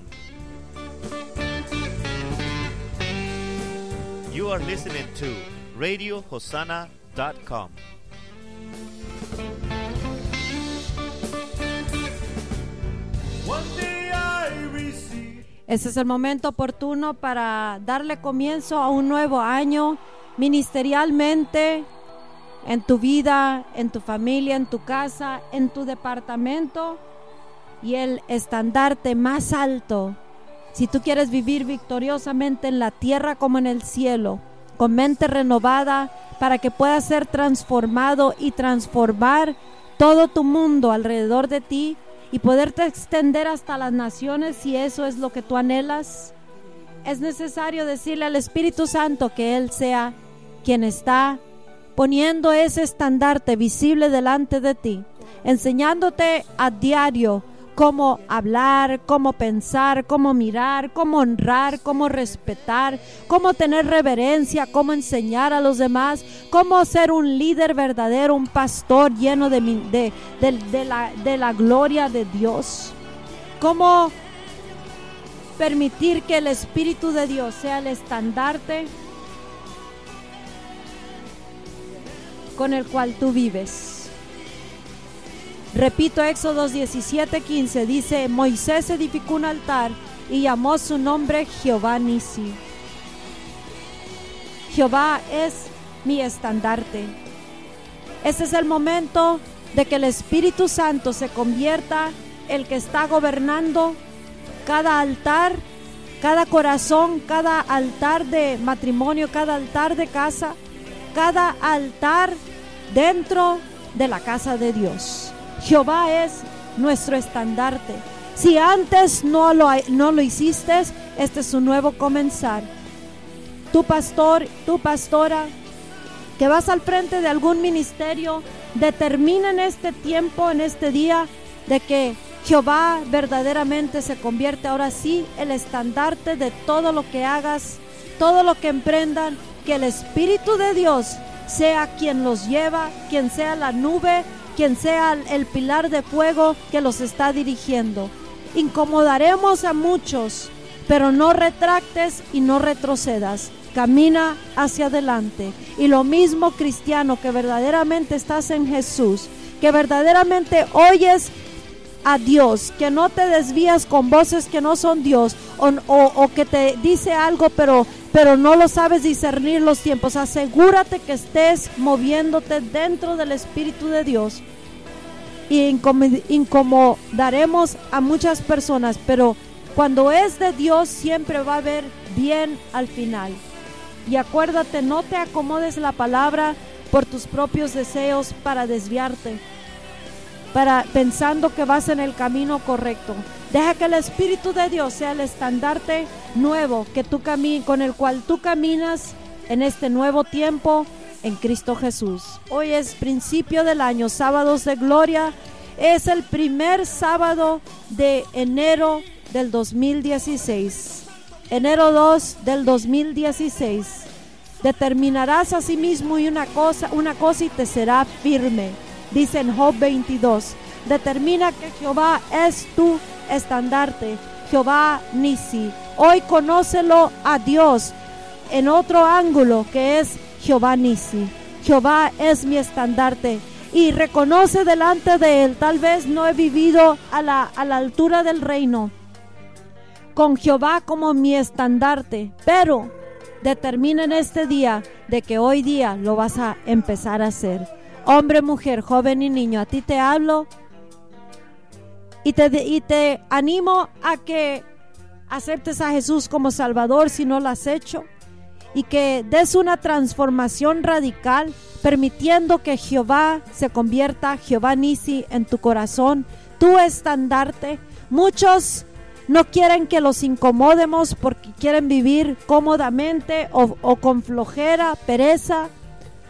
You are listening to radiohosanna.com. Ese es el momento oportuno para darle comienzo a un nuevo año ministerialmente en tu vida, en tu familia, en tu casa, en tu departamento y el estandarte más alto. Si tú quieres vivir victoriosamente en la tierra como en el cielo, con mente renovada, para que puedas ser transformado y transformar todo tu mundo alrededor de ti y poderte extender hasta las naciones si eso es lo que tú anhelas, es necesario decirle al Espíritu Santo que Él sea quien está poniendo ese estandarte visible delante de ti, enseñándote a diario cómo hablar, cómo pensar, cómo mirar, cómo honrar, cómo respetar, cómo tener reverencia, cómo enseñar a los demás, cómo ser un líder verdadero, un pastor lleno de, de, la, de la gloria de Dios, cómo permitir que el Espíritu de Dios sea el estandarte con el cual tú vives. Repito, Éxodo 17, 15 dice, Moisés edificó un altar y llamó su nombre Jehová Nisi. Jehová es mi estandarte. Ese es el momento de que el Espíritu Santo se convierta el que está gobernando cada altar, cada corazón, cada altar de matrimonio, cada altar de casa, cada altar dentro de la casa de Dios. Jehová es nuestro estandarte. Si antes no lo, no lo hiciste, este es un nuevo comenzar. Tu pastor, tu pastora, que vas al frente de algún ministerio, determina en este tiempo, en este día, de que Jehová verdaderamente se convierte ahora sí el estandarte de todo lo que hagas, todo lo que emprendan, que el Espíritu de Dios sea quien los lleva, quien sea la nube quien sea el pilar de fuego que los está dirigiendo. Incomodaremos a muchos, pero no retractes y no retrocedas. Camina hacia adelante. Y lo mismo cristiano que verdaderamente estás en Jesús, que verdaderamente oyes a Dios, que no te desvías con voces que no son Dios o, o, que te dice algo pero, pero no lo sabes discernir los tiempos. Asegúrate que estés moviéndote dentro del Espíritu de Dios y incomodaremos a muchas personas, pero cuando es de Dios siempre va a haber bien al final. Y acuérdate, no te acomodes la palabra por tus propios deseos para desviarte, para pensando que vas en el camino correcto. Deja que el Espíritu de Dios sea el estandarte nuevo que tú con el cual tú caminas en este nuevo tiempo en Cristo Jesús. Hoy es principio del año, sábados de gloria. Es el primer sábado de enero del 2016. Enero 2 del 2016. Determinarás a sí mismo y una cosa, una cosa y te será firme. Dice en Job 22. Determina que Jehová es tu estandarte. Jehová Nisi. Hoy conócelo a Dios en otro ángulo que es Jehová Nisi. Jehová es mi estandarte y reconoce delante de él. Tal vez no he vivido a la, a la altura del reino con Jehová como mi estandarte, pero determina en este día de que hoy día lo vas a empezar a hacer. Hombre, mujer, joven y niño, a ti te hablo y te, y te animo a que aceptes a Jesús como Salvador si no lo has hecho y que des una transformación radical, permitiendo que Jehová se convierta, Jehová Nisi, en tu corazón, tu estandarte. Muchos no quieren que los incomodemos porque quieren vivir cómodamente o, o con flojera, pereza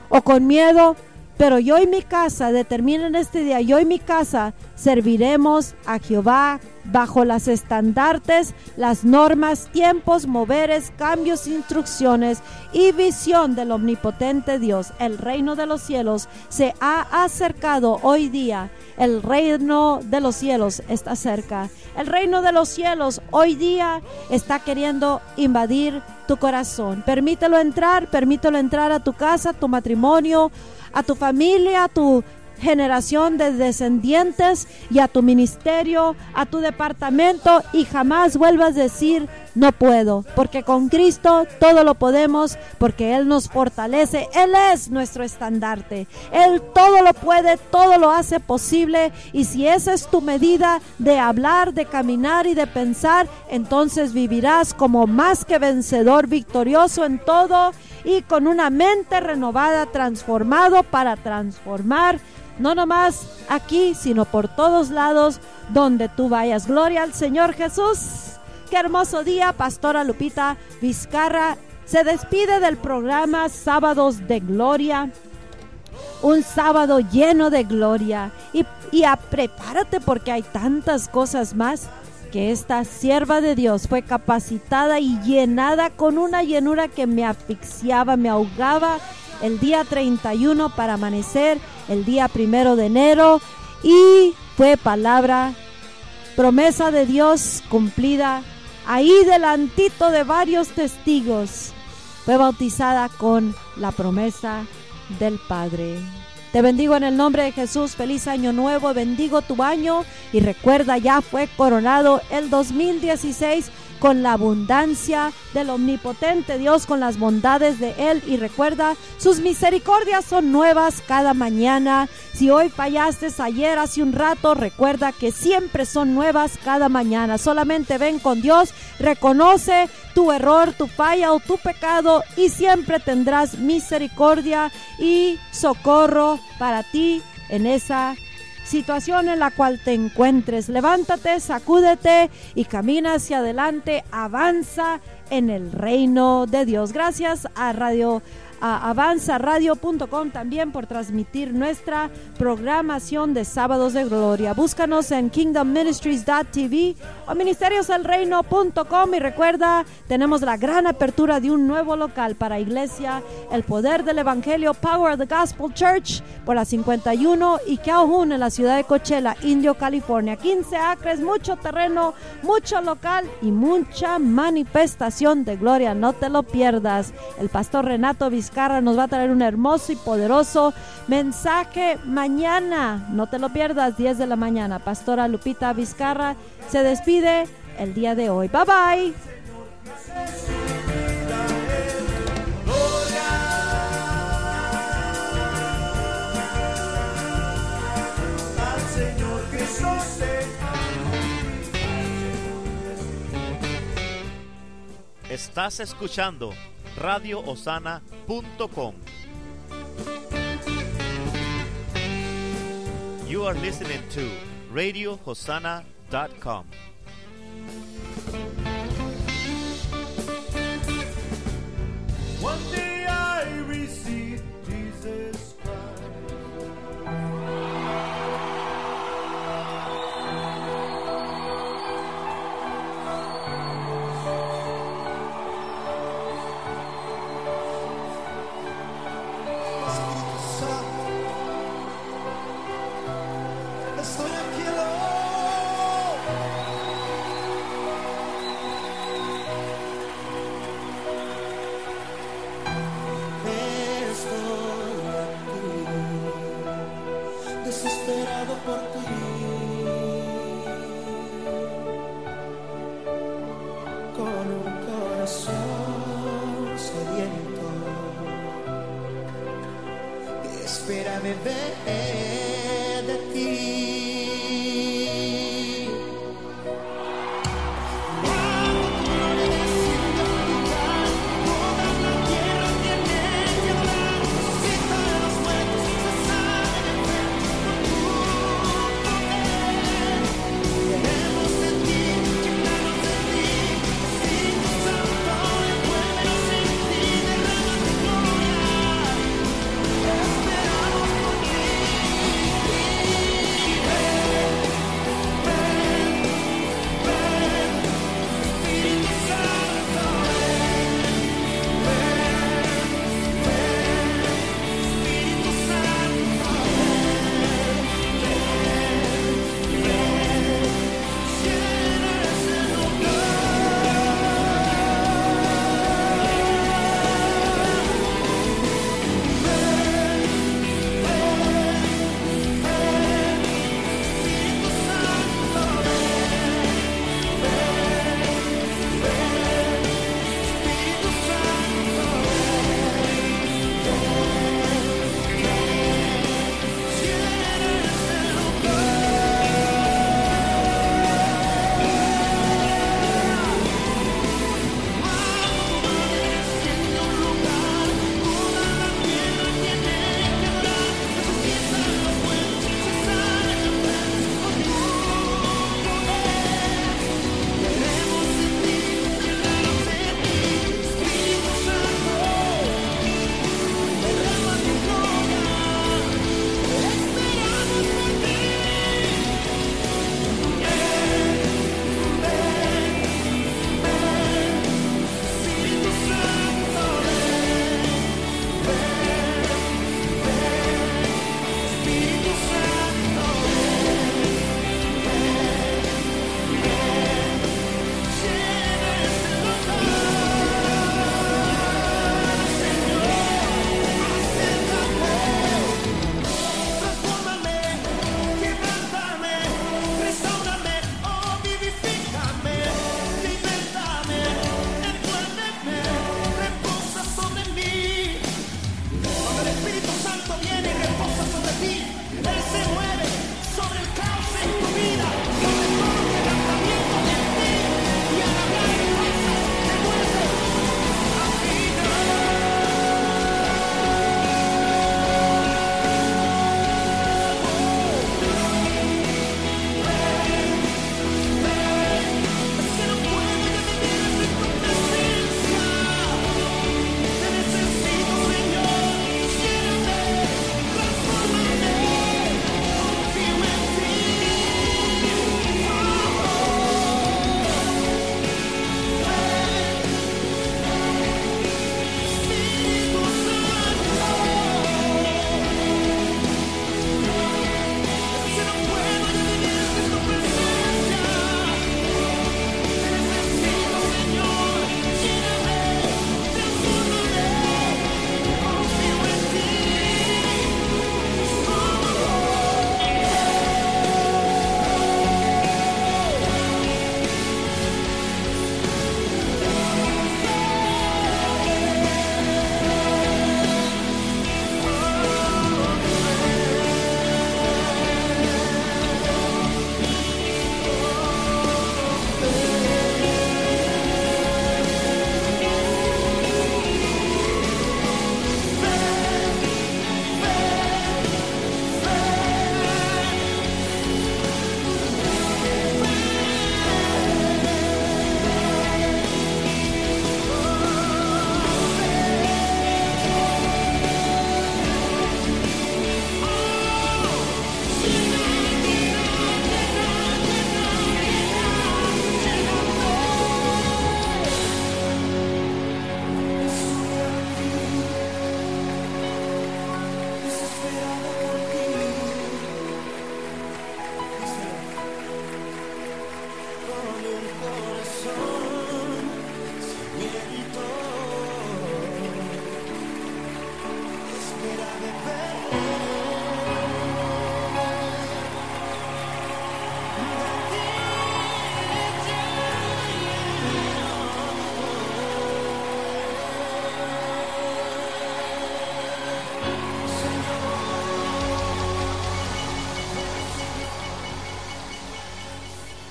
o con miedo, pero yo y mi casa, determinen este día, yo y mi casa serviremos a Jehová bajo las estandartes, las normas, tiempos, moveres, cambios, instrucciones y visión del omnipotente Dios. El reino de los cielos se ha acercado hoy día. El reino de los cielos está cerca. El reino de los cielos hoy día está queriendo invadir tu corazón. Permítelo entrar, permítelo entrar a tu casa, tu matrimonio, a tu familia, a tu generación de descendientes y a tu ministerio, a tu departamento y jamás vuelvas a decir no puedo, porque con Cristo todo lo podemos, porque Él nos fortalece, Él es nuestro estandarte, Él todo lo puede, todo lo hace posible y si esa es tu medida de hablar, de caminar y de pensar, entonces vivirás como más que vencedor, victorioso en todo y con una mente renovada, transformado para transformar no nomás aquí, sino por todos lados donde tú vayas. Gloria al Señor Jesús. Qué hermoso día, Pastora Lupita Vizcarra. Se despide del programa Sábados de Gloria. Un sábado lleno de gloria. Y, y prepárate porque hay tantas cosas más que esta sierva de Dios fue capacitada y llenada con una llenura que me asfixiaba, me ahogaba el día 31 para amanecer el día primero de enero y fue palabra, promesa de Dios cumplida ahí delantito de varios testigos. Fue bautizada con la promesa del Padre. Te bendigo en el nombre de Jesús. Feliz año nuevo. Bendigo tu año. Y recuerda, ya fue coronado el 2016 con la abundancia del omnipotente Dios, con las bondades de Él. Y recuerda, sus misericordias son nuevas cada mañana. Si hoy fallaste ayer, hace un rato, recuerda que siempre son nuevas cada mañana. Solamente ven con Dios, reconoce tu error, tu falla o tu pecado y siempre tendrás misericordia y socorro para ti en esa situación en la cual te encuentres. Levántate, sacúdete y camina hacia adelante, avanza en el reino de Dios. Gracias a Radio a avanzaradio.com también por transmitir nuestra programación de sábados de gloria. Búscanos en kingdomministries.tv o ministerioselreino.com y recuerda, tenemos la gran apertura de un nuevo local para iglesia, el poder del evangelio, Power of the Gospel Church por la 51 y Calhoun en la ciudad de Coachella, Indio, California. 15 acres, mucho terreno, mucho local y mucha manifestación de gloria. No te lo pierdas. El pastor Renato Vizcarra nos va a traer un hermoso y poderoso mensaje mañana. No te lo pierdas, 10 de la mañana. Pastora Lupita Vizcarra se despide el día de hoy. Bye bye. Estás escuchando radioosana.com. You are listening to radiohosana.com. One